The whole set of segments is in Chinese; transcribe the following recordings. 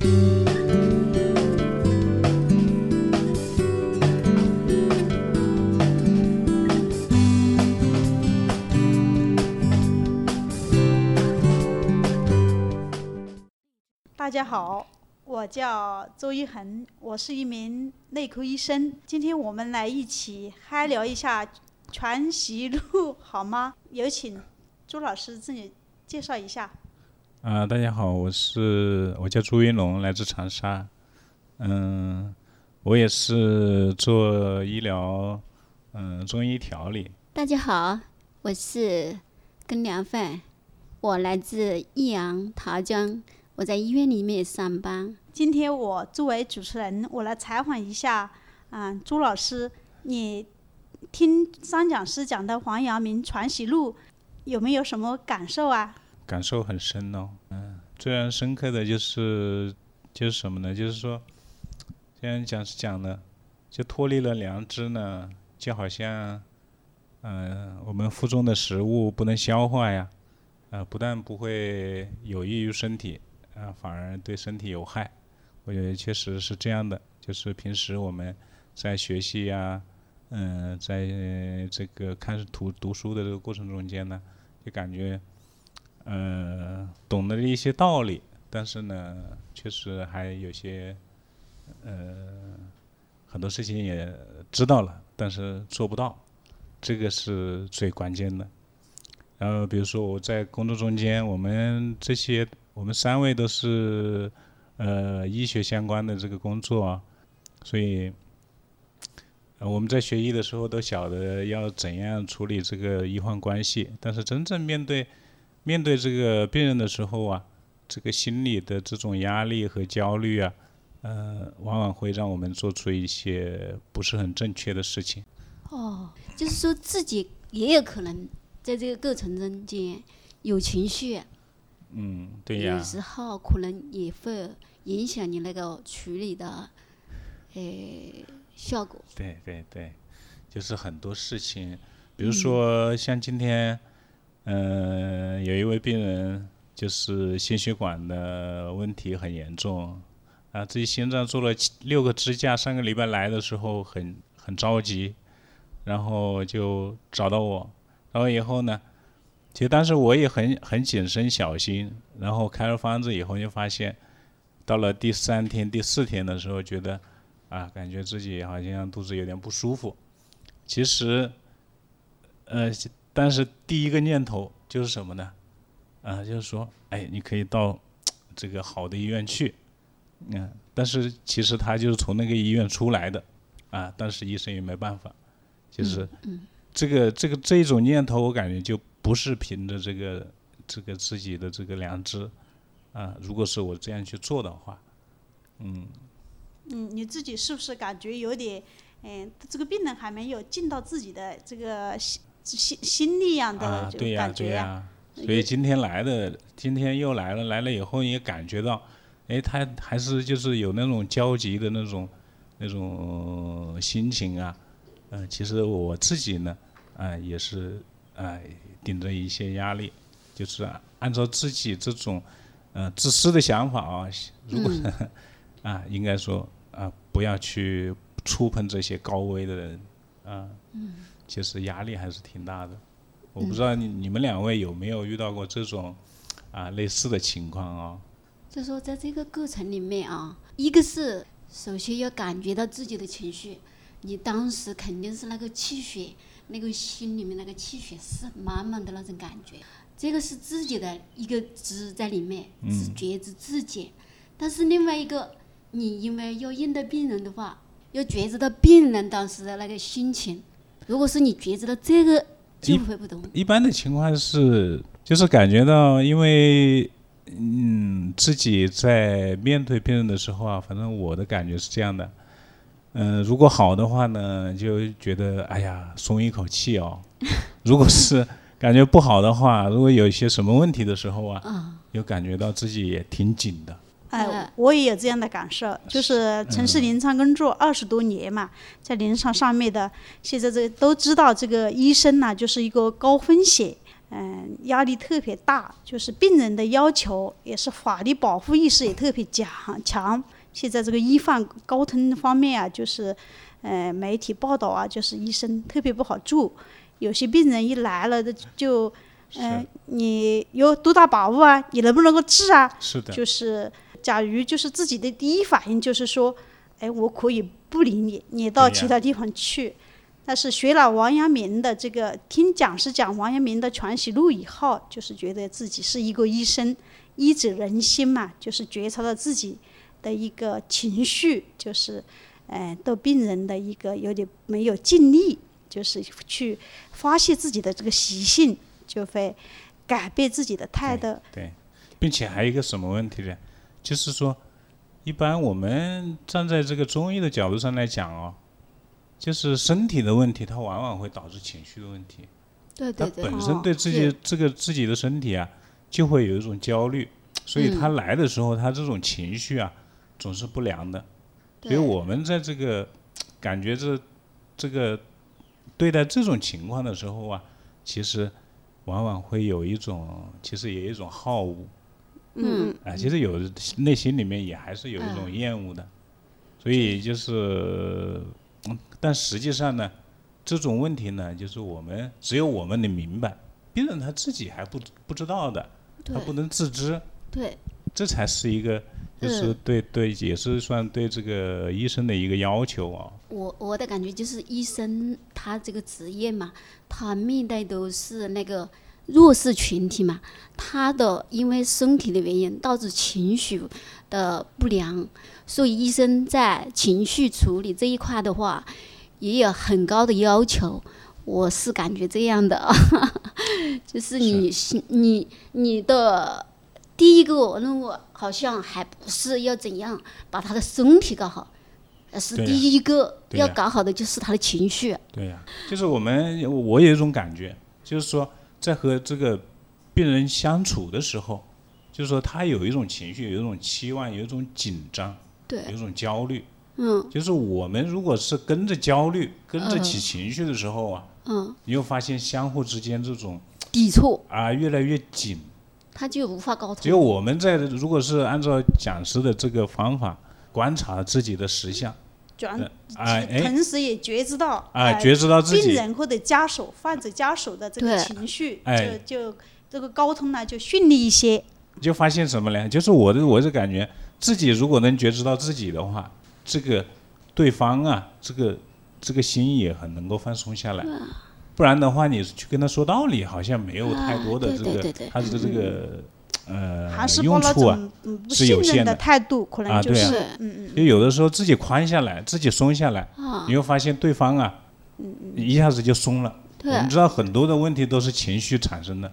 大家好，我叫周一恒，我是一名内科医生。今天我们来一起嗨聊一下全息录，好吗？有请朱老师自己介绍一下。啊，大家好，我是我叫朱云龙，来自长沙。嗯，我也是做医疗，嗯，中医调理。大家好，我是根良范，我来自益阳桃江。我在医院里面上班。今天我作为主持人，我来采访一下，啊，朱老师，你听张讲师讲的《黄阳明传习录》，有没有什么感受啊？感受很深哦，嗯，最让深刻的就是，就是什么呢？就是说，像讲是讲的，就脱离了良知呢，就好像，嗯，我们腹中的食物不能消化呀，啊，不但不会有益于身体。啊，反而对身体有害，我觉得确实是这样的。就是平时我们在学习呀，嗯，在这个看图读书的这个过程中间呢，就感觉，呃，懂得了一些道理，但是呢，确实还有些，呃，很多事情也知道了，但是做不到，这个是最关键的。然后比如说我在工作中间，我们这些。我们三位都是呃医学相关的这个工作，所以我们在学医的时候都晓得要怎样处理这个医患关系。但是真正面对面对这个病人的时候啊，这个心理的这种压力和焦虑啊，呃，往往会让我们做出一些不是很正确的事情。哦，就是说自己也有可能在这个过程中间有情绪。嗯，对呀。有时候可能也会影响你那个处理的，呃，效果。对对对，就是很多事情，比如说像今天，嗯，嗯有一位病人就是心血管的问题很严重，啊，自己心脏做了六个支架，上个礼拜来的时候很很着急，然后就找到我，然后以后呢。其实当时我也很很谨慎小心，然后开了方子以后就发现，到了第三天、第四天的时候，觉得啊，感觉自己好像肚子有点不舒服。其实，呃，但是第一个念头就是什么呢？啊，就是说，哎，你可以到这个好的医院去。嗯，但是其实他就是从那个医院出来的，啊，但是医生也没办法，就是这个这个这一种念头，我感觉就。不是凭着这个这个自己的这个良知啊，如果是我这样去做的话，嗯，嗯，你自己是不是感觉有点，嗯，这个病人还没有尽到自己的这个心心心力一样的感觉呀？所以今天来的，今天又来了，来了以后也感觉到，哎，他还是就是有那种焦急的那种那种心情啊，嗯，其实我自己呢，啊，也是。啊，顶着一些压力，就是按照自己这种，呃，自私的想法啊，如果 啊，应该说啊，不要去触碰这些高危的人，啊，其实压力还是挺大的。我不知道你你们两位有没有遇到过这种啊类似的情况啊？就说在这个过程里面啊，一个是首先要感觉到自己的情绪，你当时肯定是那个气血。那个心里面那个气血是满满的那种感觉，这个是自己的一个知在里面，是觉知自己。但是另外一个，你因为要应对病人的话，要觉知到病人当时的那个心情。如果是你觉知到这个，就会不同。一般的情况是，就是感觉到，因为嗯，自己在面对病人的时候啊，反正我的感觉是这样的。嗯，如果好的话呢，就觉得哎呀，松一口气哦。如果是感觉不好的话，如果有一些什么问题的时候啊，又感觉到自己也挺紧的。哎，我也有这样的感受，就是从事临床工作二十多年嘛，在临床上面的，现在这都知道这个医生呢，就是一个高风险。嗯，压力特别大，就是病人的要求也是法律保护意识也特别强强。现在这个医患沟通方面啊，就是，呃，媒体报道啊，就是医生特别不好做。有些病人一来了的就，嗯、你有多大把握啊？你能不能够治啊？是的，就是，假如就是自己的第一反应就是说，哎，我可以不理你，你到其他地方去。但是学了王阳明的这个，听讲师讲王阳明的《传习录》以后，就是觉得自己是一个医生，医者仁心嘛，就是觉察到自己的一个情绪，就是，呃，对病人的一个有点没有尽力，就是去发泄自己的这个习性，就会改变自己的态度。对，并且还有一个什么问题呢？就是说，一般我们站在这个中医的角度上来讲哦，就是身体的问题，它往往会导致情绪的问题。对对对。他，本身对自己这个自己的身体啊，就会有一种焦虑，所以他来的时候，他这种情绪啊，总是不良的。所以我们在这个感觉这这个对待这种情况的时候啊，其实往往会有一种，其实也有一种好恶嗯啊，其实有内心里面也还是有一种厌恶的。所以就是，嗯但实际上呢，这种问题呢，就是我们只有我们能明白，病人他自己还不不知道的，他不能自知，对。这才是一个，就是嗯对对，也是算对这个医生的一个要求啊。我我的感觉就是医生他这个职业嘛，他面对都是那个弱势群体嘛，他的因为身体的原因导致情绪的不良，所以医生在情绪处理这一块的话，也有很高的要求。我是感觉这样的，就是你心你你的第一个任务好像还不是要怎样把他的身体搞好，是第一个要搞好的就是他的情绪。对呀、就是我们我有一种感觉，就是说在和这个病人相处的时候，就是说他有一种情绪，有一种期望，有一种紧张，对有一种焦虑。嗯就是我们如果是跟着焦虑、跟着嗯起情绪的时候啊，嗯，你又发现相互之间这种抵触，啊越来越紧。他就无法沟通只有通。我们在如果是按照讲师的这个方法观察自己的实相，转同时也觉知到啊呃觉知到自己病人或者家属、患者家属的这个情绪，哎就就这个沟通呢就顺利一些。就发现什么呢？就是我的我是感觉自己如果能觉知到自己的话，这个对方啊，这个这个心也很能够放松下来。不然的话，你去跟他说道理，好像没有太多的啊这个他的这个呃用处啊。是信任有限的态度，可能就啊对啊是是嗯嗯就有的时候自己宽下来，自己松下来，啊，你会发现对方啊，一下子就松了。我们知道很多的问题都是情绪产生的，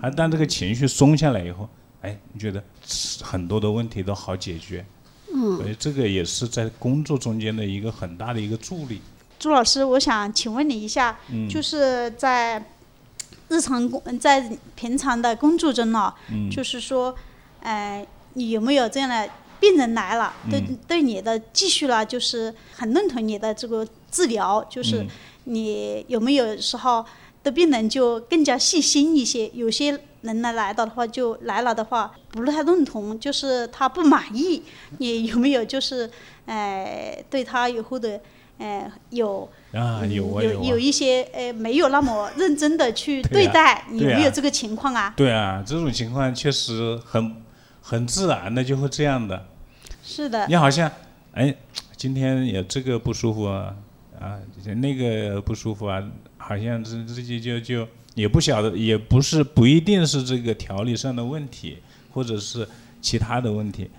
而当这个情绪松下来以后，哎，你觉得很多的问题都好解决。嗯，所以这个也是在工作中间的一个很大的一个助力。朱老师，我想请问你一下，嗯就是在日常工在平常的工作中呢、嗯。就是说，呃，你有没有这样的病人来了，对嗯。对你的继续了，就是很认同你的这个治疗，就是嗯。你有没有时候的病人就更加细心一些，有些人呢来到的话就来了的话不太认同，就是他不满意，你有没有就是呃对他以后的呃有啊，嗯有啊有有，一些呃没有那么认真的去对待，你有没有这个情况啊？对啊，这种情况确实很很自然的就会这样的。是的，你好像，哎，今天也这个不舒服啊，啊，那个不舒服啊，好像这自己就就也不晓得，也不是不一定是这个调理上的问题，或者是其他的问题，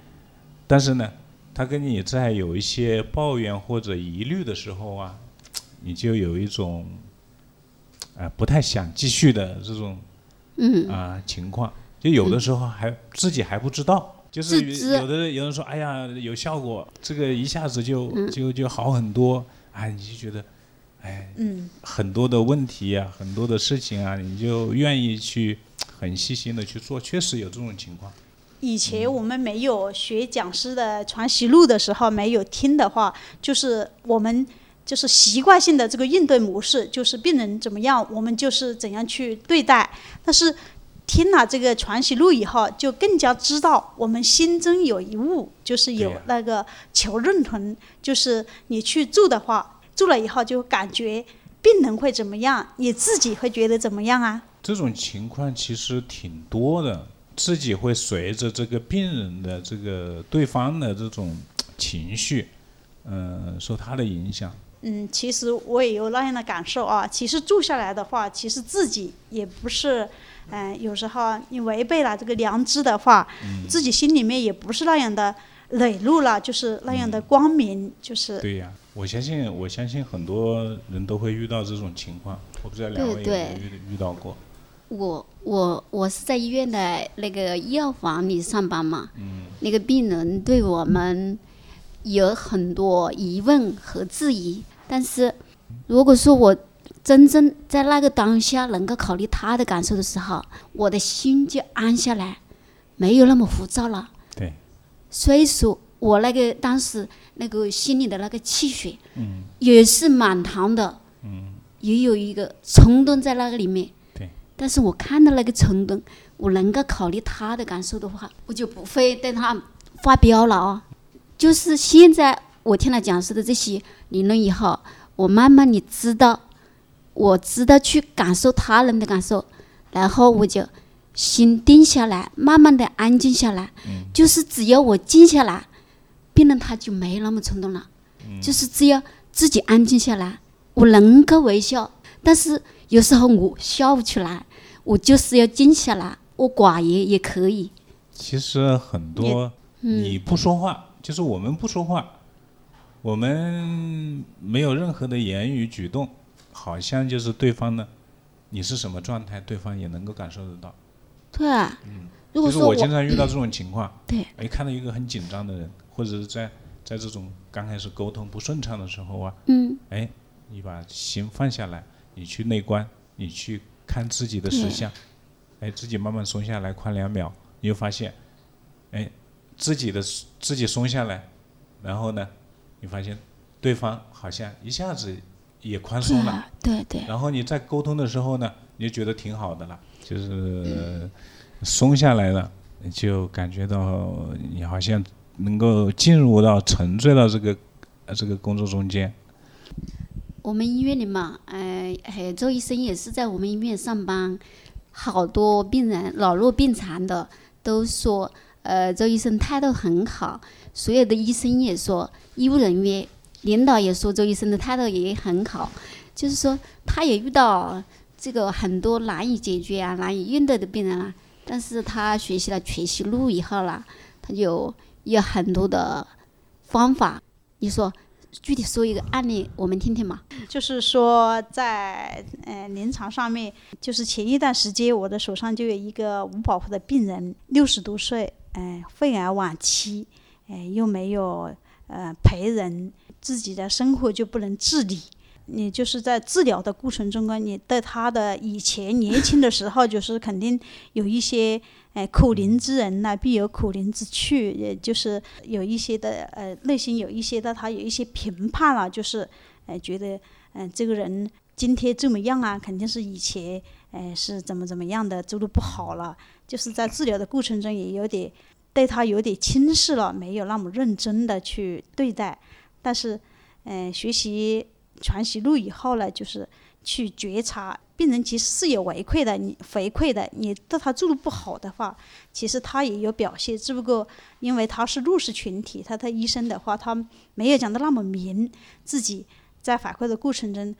但是呢，他跟你在有一些抱怨或者疑虑的时候啊，你就有一种，啊、不太想继续的这种嗯，啊、情况，就有的时候还、自己还不知道，就是有的人有人说，哎呀有效果，这个一下子就、嗯。就就好很多，哎，你就觉得，哎，嗯，很多的问题啊，很多的事情啊，你就愿意去很细心的去做，确实有这种情况。以。前我们没有学讲师的传习录的时候，没有听的话，就是我们就是习惯性的这个应对模式，就是病人怎么样，我们就是怎样去对待。但是听了这个传习录以后，就更加知道我们心中有一物，就是有那个求认同，就是你去做的话，做了以后就感觉病人会怎么样，你自己会觉得怎么样啊？这种情况其实挺多的，自己会随着这个病人的这个对方的这种情绪，嗯、受他的影响。嗯，其实我也有那样的感受啊。其实住下来的话，其实自己也不是，嗯、有时候你违背了这个良知的话，自己心里面也不是那样的磊落了，就是那样的光明，就是对呀，我相信，我相信很多人都会遇到这种情况。我不知道两位有没有对。遇遇到过？我我我是在医院的那个药房里上班嘛，嗯。那个病人对我们有很多疑问和质疑，但是如果说我真正在那个当下能够考虑他的感受的时候，我的心就安下来，没有那么浮躁了。对，所以说我那个当时那个心里的那个气血，也是满堂的，也有一个冲动在那个里面。对，但是我看到那个冲动，我能够考虑他的感受的话，我就不会对他发飙了啊。就是现在我听他讲师的这些理论以后，我慢慢的知道，我知道去感受他人的感受，然后我就心定下来，慢慢的安静下来。就是只要我静下来，病人他就没那么冲动了。就是只要自己安静下来，我能够微笑，但是有时候我笑不出来，我就是要静下来，我寡言也可以。其实很多你不说话，就是我们不说话，我们没有任何的言语举动，好像就是对方呢，你是什么状态，对方也能够感受得到。对啊，如就是我果说我经常遇到这种情况，对，哎，看到一个很紧张的人，或者是在在这种刚开始沟通不顺畅的时候啊，嗯，哎，你把心放下来，你去内观，你去看自己的实相，哎，自己慢慢松下来，宽两秒，你就发现，哎，自己的自己松下来，然后呢，你发现对方好像一下子也宽松了，对啊，对对，然后你在沟通的时候呢，你就觉得挺好的了，就是松下来了，就感觉到你好像能够进入到沉醉到这个呃这个工作中间。我们医院里嘛，呃，还有周医生也是在我们医院上班，好多病人老弱病残的都说，呃，周医生态度很好，所有的医生也说，医务人员、领导也说周医生的态度也很好，就是说他也遇到这个很多难以解决啊、难以应对的病人啊，但是他学习了全息录以后啦，他就有很多的方法，你说具体说一个案例我们听听嘛。就是说在呃临床上面，就是前一段时间我的手上就有一个无保护的病人，六十多岁，哎、肺癌晚期，哎、又没有呃陪人，自己的生活就不能自理。你就是在治疗的过程中啊，你对他的以前年轻的时候，就是肯定有一些，哎，可怜之人呐、必有可怜之处，也就是有一些的，呃，内心有一些的，他有一些评判了，就是，呃，觉得，嗯、这个人今天这么样啊，肯定是以前，哎、是怎么怎么样的，做的不好了，就是在治疗的过程中也有点对他有点轻视了，没有那么认真的去对待，但是，嗯、学习传习录以后呢，就是去觉察病人其实是有回馈的，你回馈的，你对他做的不好的话，其实他也有表现，只不过因为他是弱势群体，他的医生的话，他没有讲的那么明，自己在反馈的过程中，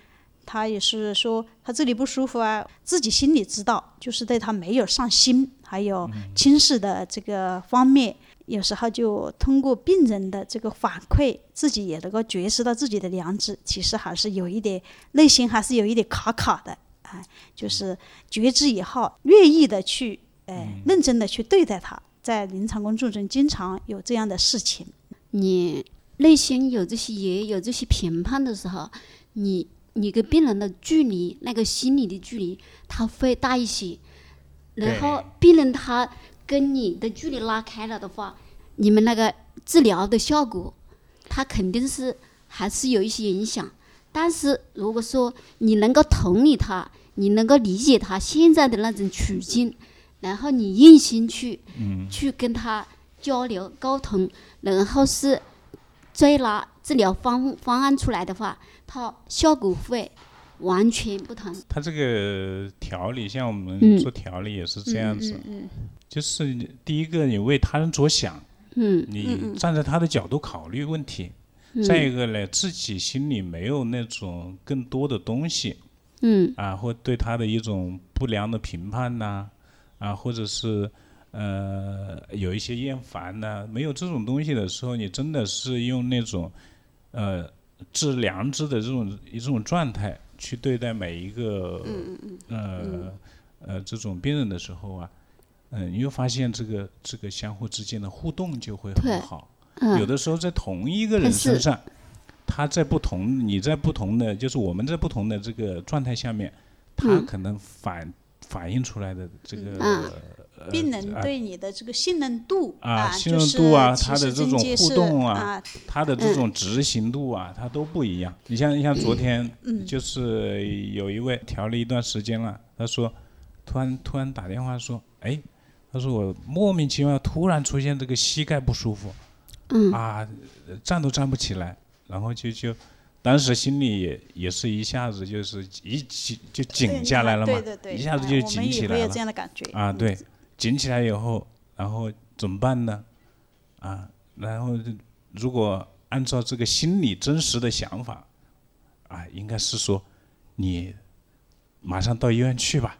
他也是说他这里不舒服啊，自己心里知道，就是对他没有上心，还有轻视的这个方面，有时候就通过病人的这个反馈，自己也能够觉知到自己的良知，其实还是有一点内心还是有一点卡卡的，啊，就是觉知以后，愿意的去，呃，认真的去对待他，在临床工作中经常有这样的事情。你内心有这些也有这些评判的时候，你你跟病人的距离，那个心理的距离，它会大一些。然后病人他跟你的距离拉开了的话，你们那个治疗的效果，他肯定是还是有一些影响。但是如果说你能够同理他，你能够理解他现在的那种处境，然后你用心去，去跟他交流沟通，然后是再拿治疗方方案出来的话，它效果会完全不同。他这个调理，像我们嗯。做调理也是这样子，嗯就是第一个你为他人着想，嗯你站在他的角度考虑问题；再一个呢，自己心里没有那种更多的东西嗯。啊，或对他的一种不良的评判呐、啊，或者是呃有一些厌烦呐、没有这种东西的时候，你真的是用那种呃致良知的这种一种状态去对待每一个呃呃这种病人的时候啊，嗯、你会发现这个这个相互之间的互动就会很好。嗯，有的时候在同一个人身上，他在不同，你在不同的，就是我们在不同的这个状态下面，他嗯。可能反反映出来的这个、病人啊对你的这个信任度啊信任就是度啊他的这种互动啊啊，他的这种执行度啊，他都不一样。你像你像昨 天，嗯就是有一位调了一段时间了，他说，突然突然打电话说，哎，他说我莫名其妙突然出现这个膝盖不舒服，嗯啊，站都站不起来，然后就就。当时心里也也是一下子就是一紧就紧下来了嘛对，对对，一下子就紧起来了也有这样的感觉啊，嗯对，紧起来以后，然后怎么办呢？啊，然后如果按照这个心里真实的想法，啊，应该是说你马上到医院去吧，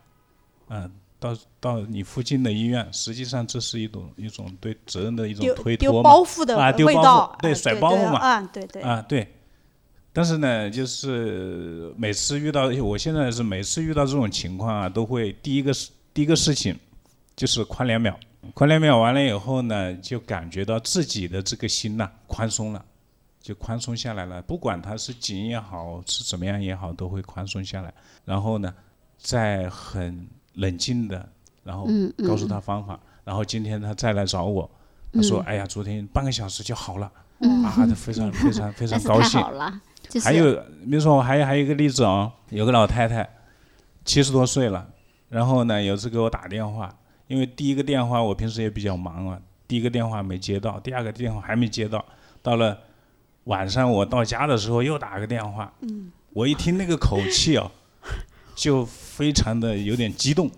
嗯、到到你附近的医院，实际上这是一种一种对责任的一种推脱嘛，包袱的啊丢包袱，对哎甩包袱嘛啊，对对，啊，对。但是呢，就是每次遇到，我现在是每次遇到这种情况啊，都会第一个事第一个事情就是宽两秒，宽两秒完了以后呢，就感觉到自己的这个心呐、宽松了，就宽松下来了。不管它是紧也好，是怎么样也好，都会宽松下来。然后呢，再很冷静的，然后告诉他方法。然后今天他再来找我，他说：“哎呀，昨天半个小时就好了。”啊，他非常非常非常 高兴还有，比如说我还有还有一个例子啊、有个老太太，七十多岁了，然后呢有次给我打电话，因为第一个电话我平时也比较忙啊，第一个电话没接到，第二个电话还没接到，到了晚上我到家的时候又打个电话，嗯。我一听那个口气啊，就非常的有点激动，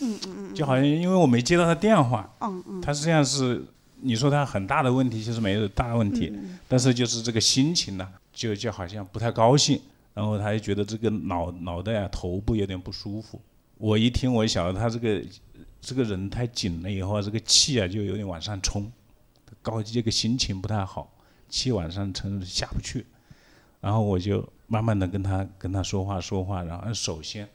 嗯嗯就好像因为我没接到他电话，嗯嗯，他实际上是你说他很大的问题，其实没有大问题，嗯但是就是这个心情呢、就就好像不太高兴，然后他就觉得这个脑脑袋啊头部有点不舒服。我一听，我晓得他这个这个人太紧了以后啊，这个气啊就有点往上冲，高这个心情不太好，气往上冲下不去。然后我就慢慢的跟他跟他说话说话，然后首先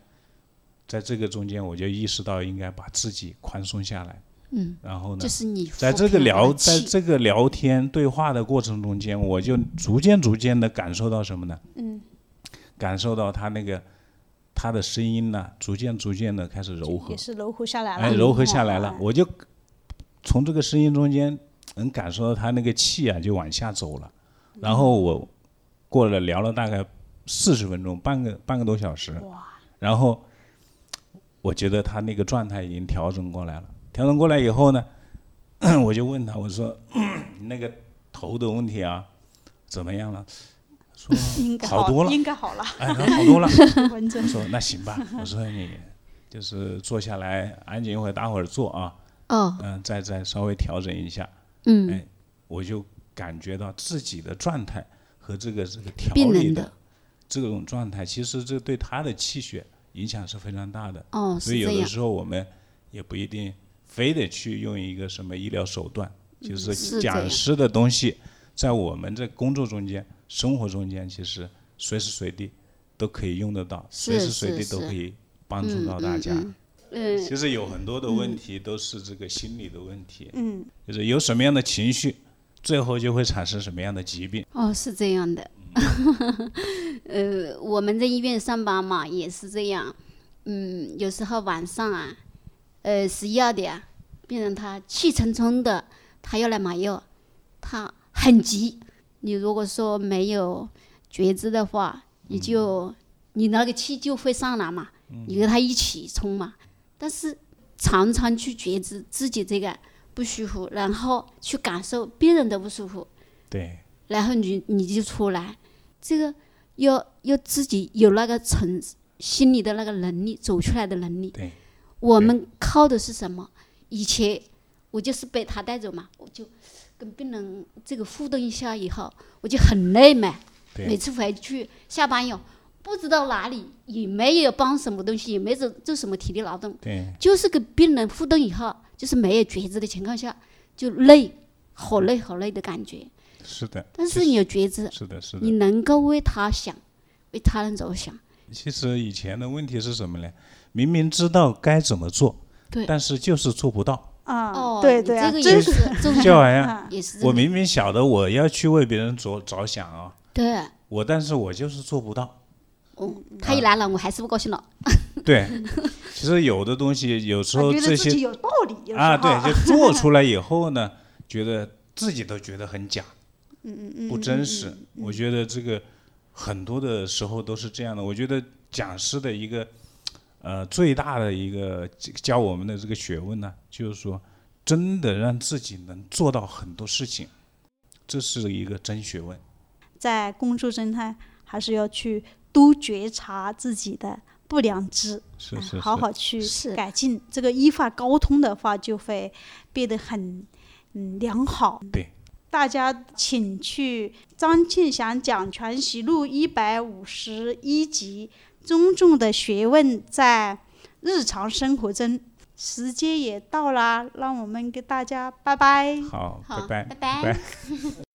在这个中间我就意识到应该把自己宽松下来，嗯，然后呢就，是你在这个聊，在这个聊天对话的过程中间，我就逐渐逐渐的感受到什么呢？嗯，感受到他那个他的声音呢，逐渐逐渐的开始柔和也，是柔和下来了，哎，柔和下来了哎。我就从这个声音中间能感受到他那个气啊，就往下走了。然后我过了聊了大概四十分钟，半个半个多小时，然后我觉得他那个状态已经调整过来了。调整过来以后呢，我就问他，我说你 那个头的问题啊，怎么样了？说 好多了应该好了，哎，好多了。我说那行吧，我说你就是坐下来安静一会儿，待会儿坐啊，哦，嗯、再再稍微调整一下，嗯哎，我就感觉到自己的状态和这个这个调理的的这种状态，其实这对他的气血影响是非常大的。哦，是所以有的，时候我们也不一定非得去用一个什么医疗手段，就是讲师的东西，在我们这工作中间、生活中间，其实随时随地都可以用得到，随时随地都可以帮助到大家。嗯嗯，其实有很多的问题都是这个心理的问题，嗯就是有什么样的情绪，最后就会产生什么样的疾病。哦，是这样的。呃，我们在医院上班嘛，也是这样。嗯，有时候晚上啊，呃，十一二点，病人他气冲冲的，他要来买药，他很急。你如果说没有觉知的话，你就你那个气就会上来嘛，你跟他一起冲嘛。但是常常去觉知自己这个不舒服，然后去感受别人的不舒服，对，然后你你就出来，这个要要自己有那个承心里的那个能力，走出来的能力。对，我们靠的是什么？以前我就是被他带走嘛，我就跟病人这个互动一下以后，我就很累嘛。每，次回去下班以后，不知道哪里也没有帮什么东西，也没做做什么体力劳动，对，就是跟病人互动以后，就是没有觉知的情况下，就累，好累好累的感觉。是的。但是你有觉知，是的，是的你。能够为他想，为他人着想。其实以前的问题是什么呢？明明知道该怎么做，对但是就是做不到。啊，哦，对对啊，这个也是，这个就好像啊也是。我明明晓得我要去为别人着着想啊，对，我但是我就是做不到。哦，他一来了，我还是不高兴了。对，其实有的东西有时候这些有道理，有啊，对，就做出来以后呢，觉得自己都觉得很假，嗯嗯不真实。我觉得这个很多的时候都是这样的。我觉得讲师的一个呃最大的一个教我们的这个学问呢，就是说真的让自己能做到很多事情，这是一个真学问。在工作中呢，还是要去多觉察自己的不良知，哎是是是，好好去改进。这个依法沟通的话，就会变得很嗯良好。对，大家请去张庆祥讲全习录一百五十一集，尊重的学问在日常生活中。时间也到啦，让我们给大家拜拜。好，好，拜拜拜。